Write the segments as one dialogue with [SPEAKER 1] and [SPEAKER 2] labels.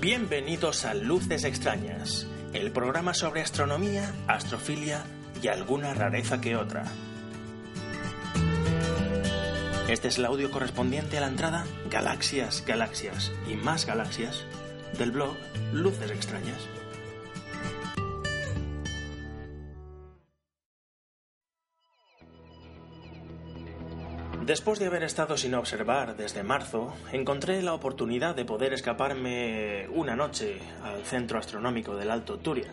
[SPEAKER 1] Bienvenidos a Luces Extrañas, el programa sobre astronomía, astrofilia y alguna rareza que otra. Este es el audio correspondiente a la entrada Galaxias, Galaxias y más Galaxias del blog Luces Extrañas. Después de haber estado sin observar desde marzo, encontré la oportunidad de poder escaparme una noche al centro astronómico del Alto Turia.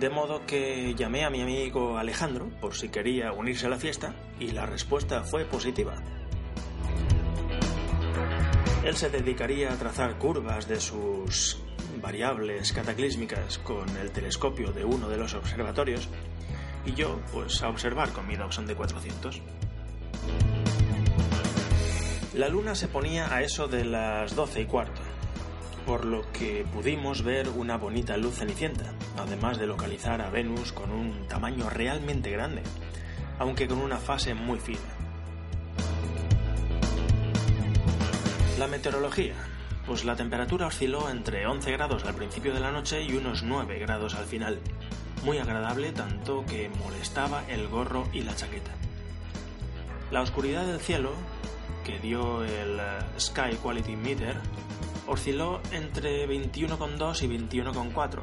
[SPEAKER 1] De modo que llamé a mi amigo Alejandro por si quería unirse a la fiesta y la respuesta fue positiva. Él se dedicaría a trazar curvas de sus variables cataclísmicas con el telescopio de uno de los observatorios y yo pues a observar con mi Dobson de 400. La luna se ponía a eso de las doce y cuarto por lo que pudimos ver una bonita luz cenicienta, además de localizar a Venus con un tamaño realmente grande, aunque con una fase muy fina. La meteorología. Pues la temperatura osciló entre 11 grados al principio de la noche y unos 9 grados al final. Muy agradable tanto que molestaba el gorro y la chaqueta. La oscuridad del cielo, que dio el eh, Sky Quality Meter, osciló entre 21,2 y 21,4.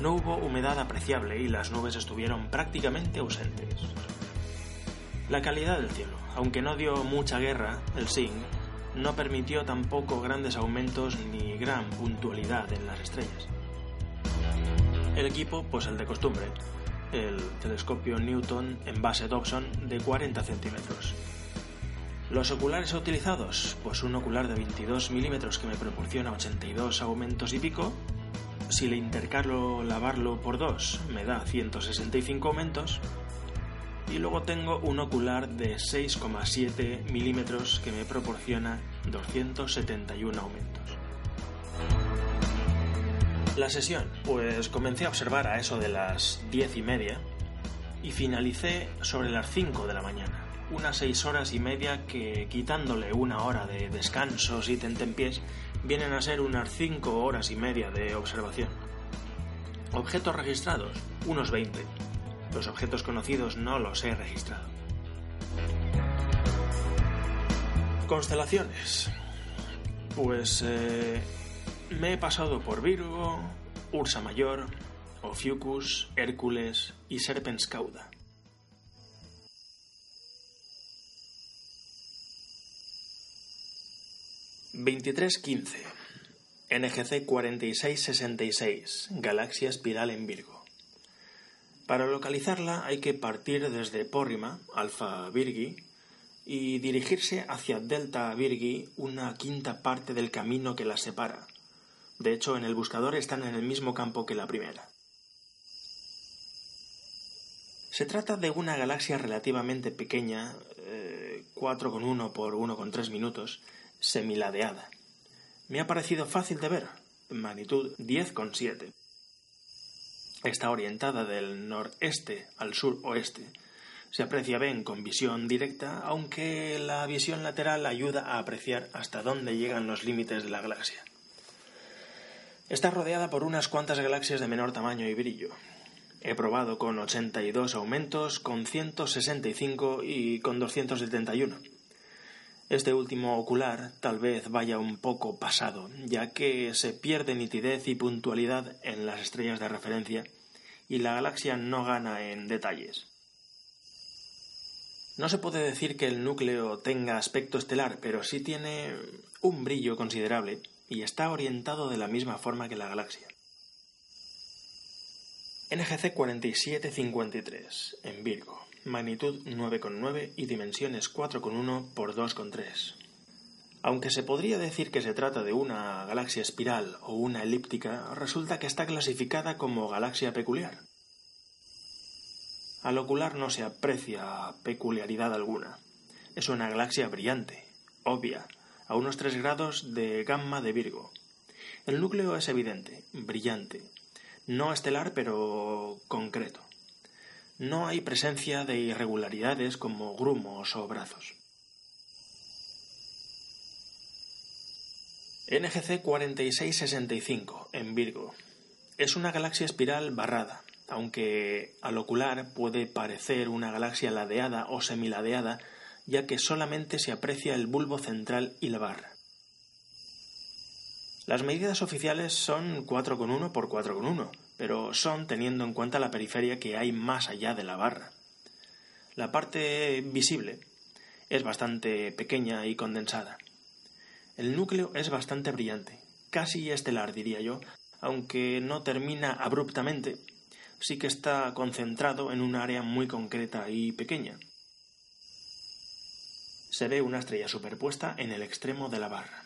[SPEAKER 1] No hubo humedad apreciable y las nubes estuvieron prácticamente ausentes. La calidad del cielo, aunque no dio mucha guerra, el SING, no permitió tampoco grandes aumentos ni gran puntualidad en las estrellas. El equipo, pues el de costumbre, el telescopio Newton en base Dobson de 40 centímetros, los oculares utilizados, pues un ocular de 22 milímetros que me proporciona 82 aumentos y pico. Si le intercalo lavarlo por dos, me da 165 aumentos. Y luego tengo un ocular de 6,7 milímetros que me proporciona 271 aumentos. La sesión, pues comencé a observar a eso de las 10 y media y finalicé sobre las 5 de la mañana unas seis horas y media que, quitándole una hora de descansos y tentempiés, vienen a ser unas cinco horas y media de observación. Objetos registrados, unos 20. Los objetos conocidos no los he registrado. Constelaciones. Pues eh, me he pasado por Virgo, Ursa Mayor, Ophiuchus, Hércules y Serpens Cauda. 2315. NGC 4666, galaxia espiral en Virgo. Para localizarla hay que partir desde Pórrima, Alfa Virgi, y dirigirse hacia Delta Virgi una quinta parte del camino que la separa. De hecho, en el buscador están en el mismo campo que la primera. Se trata de una galaxia relativamente pequeña, 4,1 eh, por 1,3 minutos, semiladeada. Me ha parecido fácil de ver, magnitud 10,7. Está orientada del noreste al suroeste. Se aprecia bien con visión directa, aunque la visión lateral ayuda a apreciar hasta dónde llegan los límites de la galaxia. Está rodeada por unas cuantas galaxias de menor tamaño y brillo. He probado con 82 aumentos, con 165 y con 271. Este último ocular tal vez vaya un poco pasado, ya que se pierde nitidez y puntualidad en las estrellas de referencia y la galaxia no gana en detalles. No se puede decir que el núcleo tenga aspecto estelar, pero sí tiene un brillo considerable y está orientado de la misma forma que la galaxia. NGC 4753, en Virgo magnitud 9,9 y dimensiones 4,1 por 2,3. Aunque se podría decir que se trata de una galaxia espiral o una elíptica, resulta que está clasificada como galaxia peculiar. Al ocular no se aprecia peculiaridad alguna. Es una galaxia brillante, obvia, a unos 3 grados de gamma de Virgo, El núcleo es evidente, brillante, no estelar pero concreto. No hay presencia de irregularidades como grumos o brazos. NGC 4665 en Virgo. Es una galaxia espiral barrada, aunque al ocular puede parecer una galaxia ladeada o semiladeada, ya que solamente se aprecia el bulbo central y la barra. Las medidas oficiales son 4,1 por 4,1, pero son teniendo en cuenta la periferia que hay más allá de la barra. La parte visible es bastante pequeña y condensada. El núcleo es bastante brillante, casi estelar diría yo, aunque no termina abruptamente, sí que está concentrado en un área muy concreta y pequeña. Se ve una estrella superpuesta en el extremo de la barra.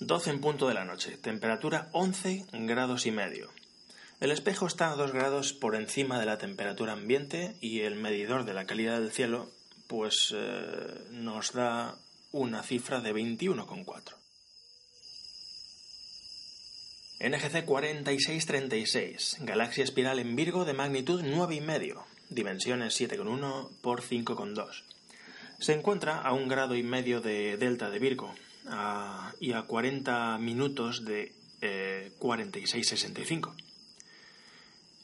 [SPEAKER 1] 12 en punto de la noche, temperatura 11 grados y medio. El espejo está a 2 grados por encima de la temperatura ambiente y el medidor de la calidad del cielo pues eh, nos da una cifra de 21,4. NGC 4636, galaxia espiral en Virgo de magnitud 9,5, dimensiones 7,1 por 5,2. Se encuentra a un grado y medio de delta de Virgo, y a 40 minutos de 4665. Eh,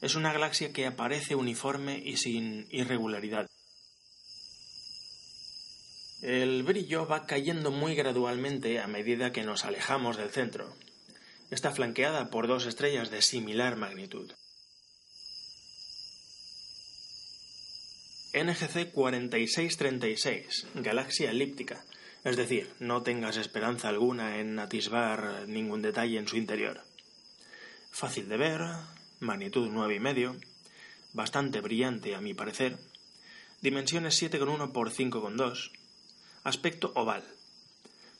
[SPEAKER 1] es una galaxia que aparece uniforme y sin irregularidad. El brillo va cayendo muy gradualmente a medida que nos alejamos del centro. Está flanqueada por dos estrellas de similar magnitud. NGC 4636, galaxia elíptica, es decir, no tengas esperanza alguna en atisbar ningún detalle en su interior. Fácil de ver, magnitud nueve y medio, bastante brillante a mi parecer, dimensiones 7,1 por 5,2, aspecto oval.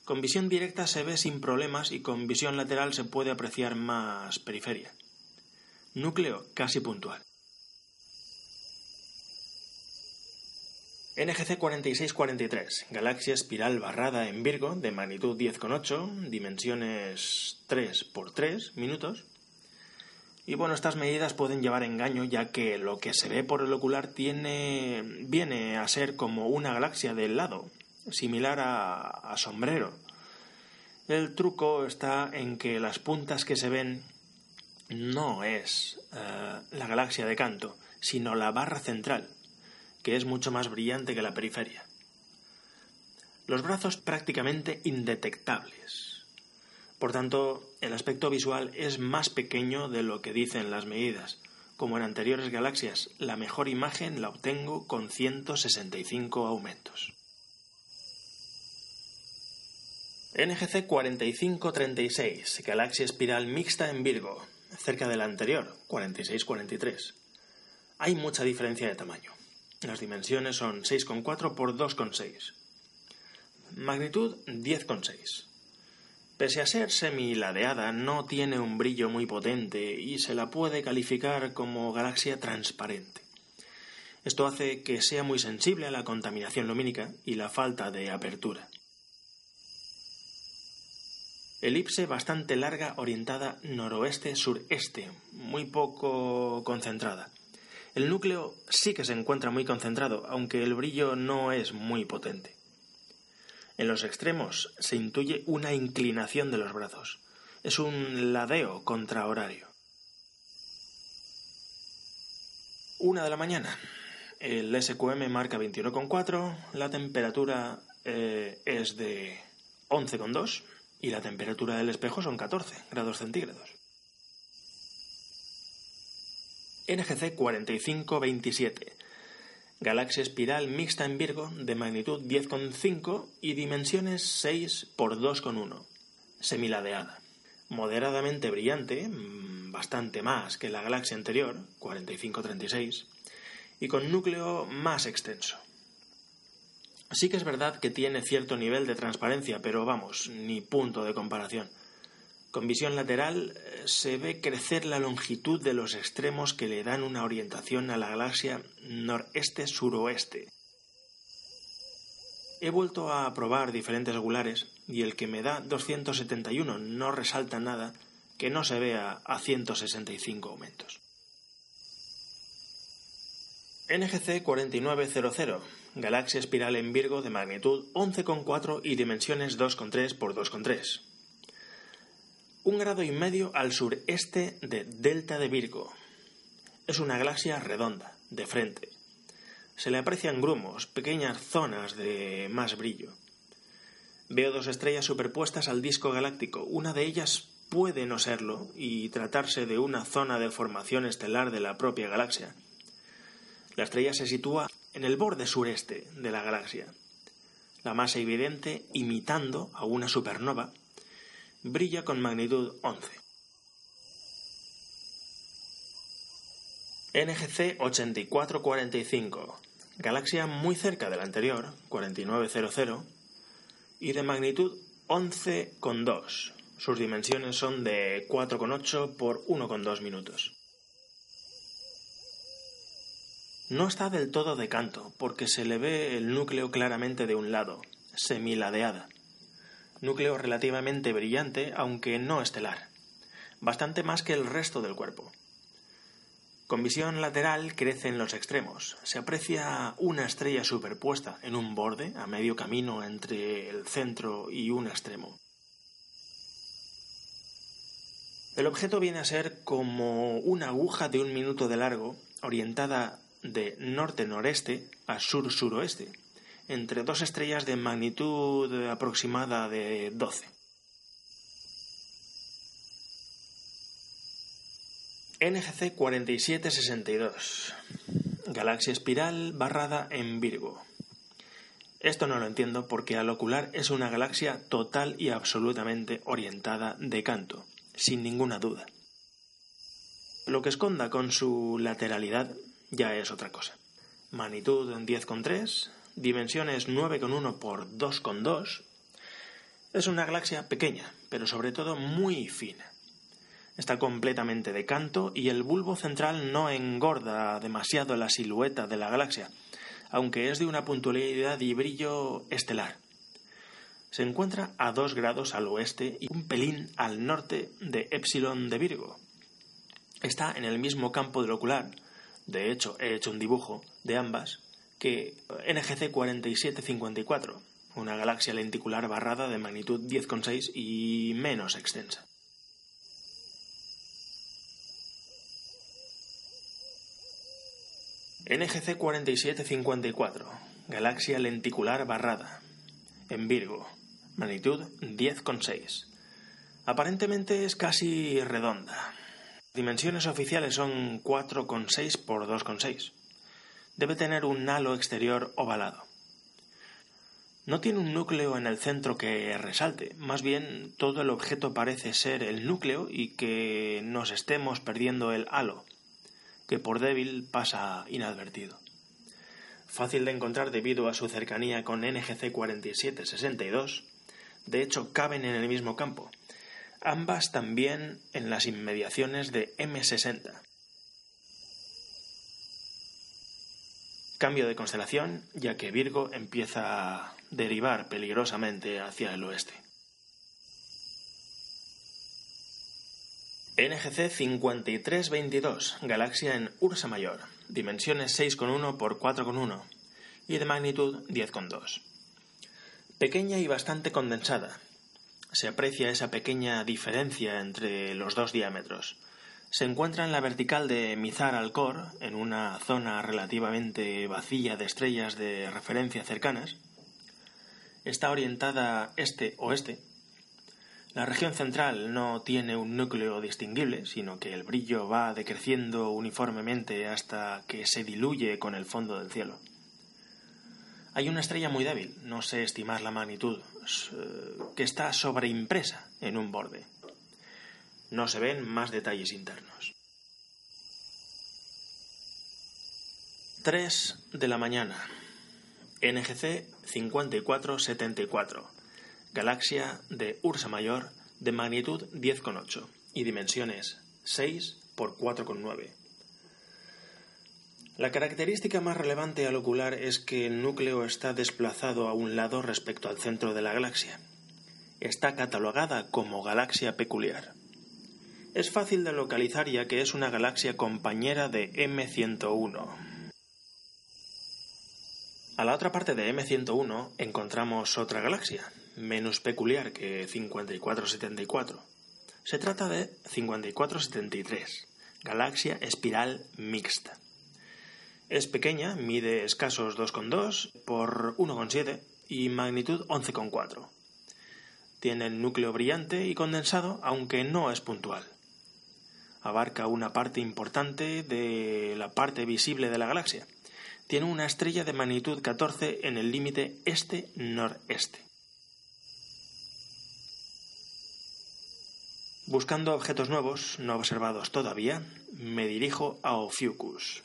[SPEAKER 1] Con visión directa se ve sin problemas y con visión lateral se puede apreciar más periferia. Núcleo casi puntual. NGC 4643, galaxia espiral barrada en Virgo de magnitud 10,8, dimensiones 3 por 3 minutos. Y bueno, estas medidas pueden llevar engaño ya que lo que se ve por el ocular tiene viene a ser como una galaxia del lado, similar a, sombrero. El truco está en que las puntas que se ven no es eh, la galaxia de canto, sino la barra central, que es mucho más brillante que la periferia. Los brazos prácticamente indetectables. Por tanto, el aspecto visual es más pequeño de lo que dicen las medidas. Como en anteriores galaxias, la mejor imagen la obtengo con 165 aumentos. NGC 4536, galaxia espiral mixta en Virgo, cerca de la anterior, 4643. Hay mucha diferencia de tamaño. Las dimensiones son 6,4 por 2,6. Magnitud 10,6. Pese a ser semiladeada, no tiene un brillo muy potente y se la puede calificar como galaxia transparente. Esto hace que sea muy sensible a la contaminación lumínica y la falta de apertura. Elipse bastante larga orientada noroeste-sureste, muy poco concentrada. El núcleo sí que se encuentra muy concentrado, aunque el brillo no es muy potente. En los extremos se intuye una inclinación de los brazos. Es un ladeo contrahorario. Una de la mañana. El SQM marca 21,4, la temperatura eh, es de 11,2 y la temperatura del espejo son 14 grados centígrados. NGC 4527, galaxia espiral mixta en Virgo de magnitud 10,5 y dimensiones 6 por 2,1, semiladeada, moderadamente brillante, mm, bastante más que la galaxia anterior, 4536, y con núcleo más extenso. Sí que es verdad que tiene cierto nivel de transparencia, pero vamos, ni punto de comparación. Con visión lateral eh, se ve crecer la longitud de los extremos que le dan una orientación a la galaxia noreste-suroeste. He vuelto a probar diferentes regulares y el que me da 271 no resalta nada que no se vea a 165 aumentos. NGC 4900, galaxia espiral en Virgo de magnitud 11,4 y dimensiones 2,3 x 2,3. Un grado y medio al sureste de Delta de Virgo. Es una galaxia redonda, de frente. Se le aprecian grumos, pequeñas zonas de más brillo. Veo dos estrellas superpuestas al disco galáctico. Una de ellas puede no serlo y tratarse de una zona de formación estelar de la propia galaxia. La estrella se sitúa en el borde sureste de la galaxia. La más evidente, imitando a una supernova, brilla con magnitud 11. NGC 8445, galaxia muy cerca de la anterior, 4900, y de magnitud 11,2. Sus dimensiones son de 4,8 por 1,2 minutos. No está del todo de canto, porque se le ve el núcleo claramente de un lado, semiladeada. Núcleo relativamente brillante, aunque no estelar. Bastante más que el resto del cuerpo. Con visión lateral crece en los extremos. Se aprecia una estrella superpuesta en un borde, a medio camino entre el centro y un extremo. El objeto viene a ser como una aguja de un minuto de largo, orientada de norte-noreste a sur-suroeste, entre dos estrellas de magnitud aproximada de 12. NGC 4762, galaxia espiral barrada en Virgo. Esto no lo entiendo porque al ocular es una galaxia total y absolutamente orientada de canto sin ninguna duda. Lo que esconda con su lateralidad ya es otra cosa. Magnitud 10,3, dimensiones 9,1 por 2,2. Es una galaxia pequeña, pero sobre todo muy fina. Está completamente de canto y el bulbo central no engorda demasiado la silueta de la galaxia, aunque es de una puntualidad y brillo estelar se encuentra a 2 grados al oeste y un pelín al norte de Epsilon de Virgo. Está en el mismo campo del ocular, de hecho he hecho un dibujo de ambas, que NGC 4754, una galaxia lenticular barrada de magnitud 10,6 y menos extensa. NGC 4754, galaxia lenticular barrada, en Virgo, magnitud 10,6. Aparentemente es casi redonda. Dimensiones oficiales son 4,6 por 2,6. Debe tener un halo exterior ovalado. No tiene un núcleo en el centro que resalte, más bien todo el objeto parece ser el núcleo y que nos estemos perdiendo el halo, que por débil pasa inadvertido. Fácil de encontrar debido a su cercanía con NGC 4762, de hecho caben en el mismo campo, ambas también en las inmediaciones de M60. Cambio de constelación, ya que Virgo empieza a derivar peligrosamente hacia el oeste. NGC 5322, galaxia en Ursa Mayor, dimensiones 6,1 por 4,1 y de magnitud 10,2 pequeña y bastante condensada. Se aprecia esa pequeña diferencia entre los dos diámetros. Se encuentra en la vertical de Mizar Alcor, en una zona relativamente vacía de estrellas de referencia cercanas. Está orientada este-oeste. La región central no tiene un núcleo distinguible, sino que el brillo va decreciendo uniformemente hasta que se diluye con el fondo del cielo. Hay una estrella muy débil, no sé estimar la magnitud, eh, que está sobreimpresa en un borde. No se ven más detalles internos. 3 de la mañana. NGC 5474. Galaxia de Ursa Mayor de magnitud 10,8 y dimensiones 6 por 4,9. La característica más relevante al ocular es que el núcleo está desplazado a un lado respecto al centro de la galaxia. Está catalogada como galaxia peculiar. Es fácil de localizar ya que es una galaxia compañera de M101. A la otra parte de M101 encontramos otra galaxia, menos peculiar que 5474. Se trata de 5473, galaxia espiral mixta. Es pequeña, mide escasos 2,2 por 1,7 y magnitud 11,4. Tiene el núcleo brillante y condensado, aunque no es puntual. Abarca una parte importante de la parte visible de la galaxia. Tiene una estrella de magnitud 14 en el límite este-noreste. Buscando objetos nuevos, no observados todavía, me dirijo a Ophiuchus.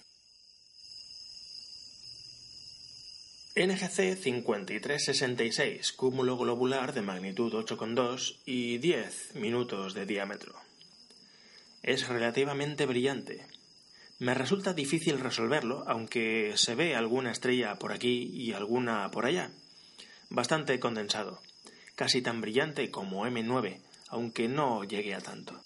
[SPEAKER 1] NGC 5366, cúmulo globular de magnitud 8,2 y 10 minutos de diámetro. Es relativamente brillante. Me resulta difícil resolverlo, aunque se ve alguna estrella por aquí y alguna por allá. Bastante condensado, casi tan brillante como M9, aunque no llegue a tanto.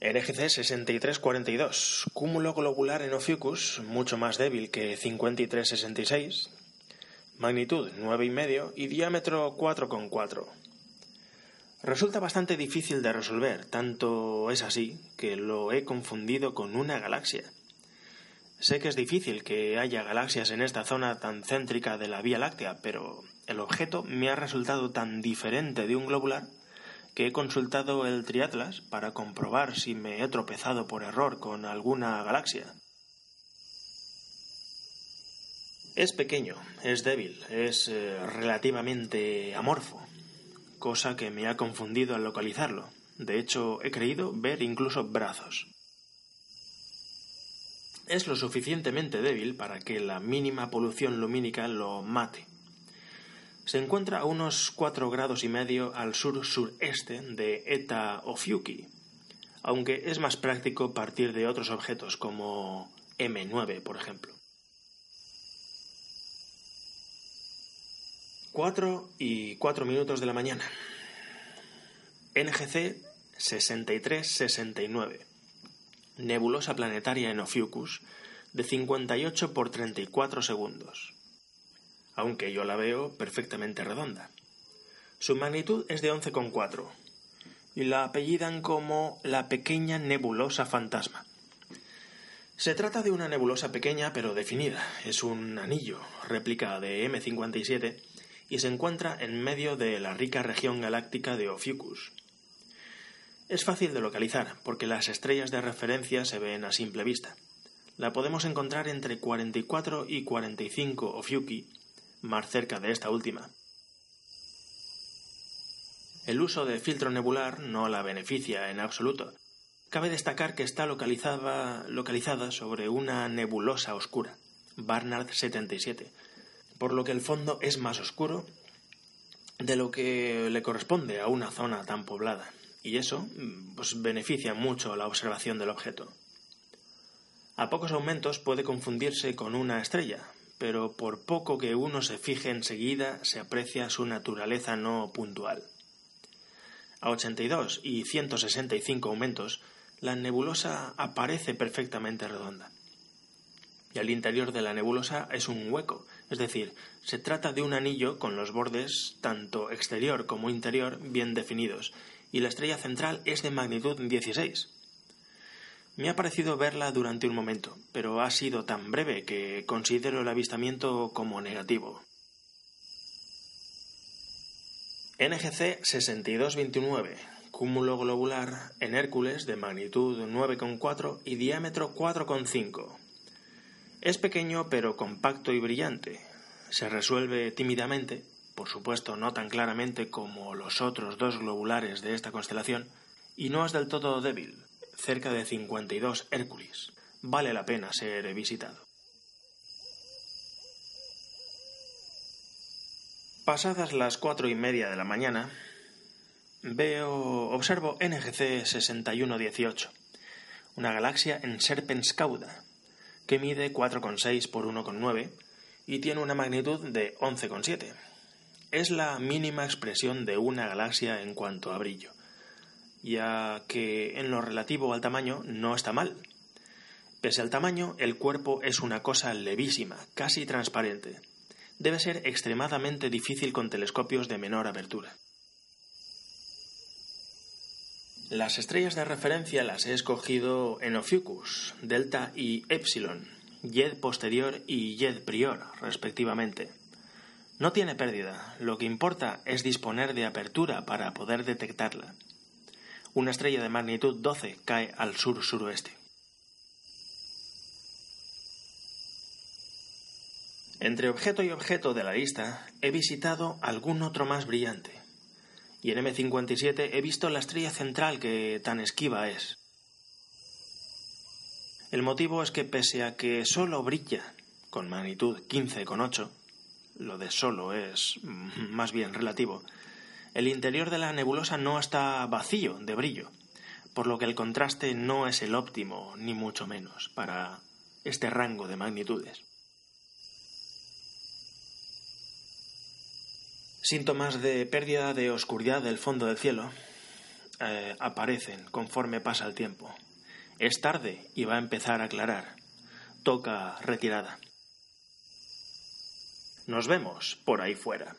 [SPEAKER 1] RGC 6342, cúmulo globular en Ophiuchus, mucho más débil que 5366, magnitud 9,5 y diámetro 4,4. Resulta bastante difícil de resolver, tanto es así que lo he confundido con una galaxia. Sé que es difícil que haya galaxias en esta zona tan céntrica de la Vía Láctea, pero el objeto me ha resultado tan diferente de un globular que he consultado el triatlas para comprobar si me he tropezado por error con alguna galaxia. Es pequeño, es débil, es eh, relativamente amorfo, cosa que me ha confundido al localizarlo. De hecho, he creído ver incluso brazos. Es lo suficientemente débil para que la mínima polución lumínica lo mate se encuentra a unos 4 grados y medio al sur-sureste de Eta Ophiuchi, aunque es más práctico partir de otros objetos como M9, por ejemplo. 4 y 4 minutos de la mañana. NGC 6369. Nebulosa planetaria en Ophiuchus de 58 por 34 segundos aunque yo la veo perfectamente redonda. Su magnitud es de 11,4 y la apellidan como la pequeña nebulosa fantasma. Se trata de una nebulosa pequeña pero definida. Es un anillo, réplica de M57, y se encuentra en medio de la rica región galáctica de Ophiuchus. Es fácil de localizar porque las estrellas de referencia se ven a simple vista. La podemos encontrar entre 44 y 45 Ophiuchi más cerca de esta última. El uso de filtro nebular no la beneficia en absoluto. Cabe destacar que está localizada, sobre una nebulosa oscura, Barnard 77, por lo que el fondo es más oscuro de lo que le corresponde a una zona tan poblada, y eso pues, beneficia mucho la observación del objeto. A pocos aumentos puede confundirse con una estrella, pero por poco que uno se fije enseguida se aprecia su naturaleza no puntual. A 82 y 165 aumentos, la nebulosa aparece perfectamente redonda. Y al interior de la nebulosa es un hueco, es decir, se trata de un anillo con los bordes, tanto exterior como interior, bien definidos, y la estrella central es de magnitud 16. Me ha parecido verla durante un momento, pero ha sido tan breve que considero el avistamiento como negativo. NGC 6229, cúmulo globular en Hércules de magnitud 9,4 y diámetro 4,5. Es pequeño pero compacto y brillante. Se resuelve tímidamente, por supuesto no tan claramente como los otros dos globulares de esta constelación, y no es del todo débil cerca de 52 Hércules. Vale la pena ser visitado. Pasadas las cuatro y media de la mañana, veo, observo NGC 6118, una galaxia en Serpenscauda, que mide 4,6 por 1,9 y tiene una magnitud de 11,7. Es la mínima expresión de una galaxia en cuanto a brillo, ya que en lo relativo al tamaño no está mal. Pese al tamaño, el cuerpo es una cosa levísima, casi transparente. Debe ser extremadamente difícil con telescopios de menor abertura. Las estrellas de referencia las he escogido en Ophiuchus, Delta y Epsilon, Yed posterior y Yed prior, respectivamente. No tiene pérdida, lo que importa es disponer de apertura para poder detectarla. Una estrella de magnitud 12 cae al sur-suroeste. Entre objeto y objeto de la lista he visitado algún otro más brillante y en M57 he visto la estrella central que tan esquiva es. El motivo es que pese a que solo brilla con magnitud 15,8, lo de solo es más bien relativo, el interior de la nebulosa no está vacío de brillo, por lo que el contraste no es el óptimo, ni mucho menos, para este rango de magnitudes. Síntomas de pérdida de oscuridad del fondo del cielo eh, aparecen conforme pasa el tiempo. Es tarde y va a empezar a aclarar. Toca retirada. Nos vemos por ahí fuera.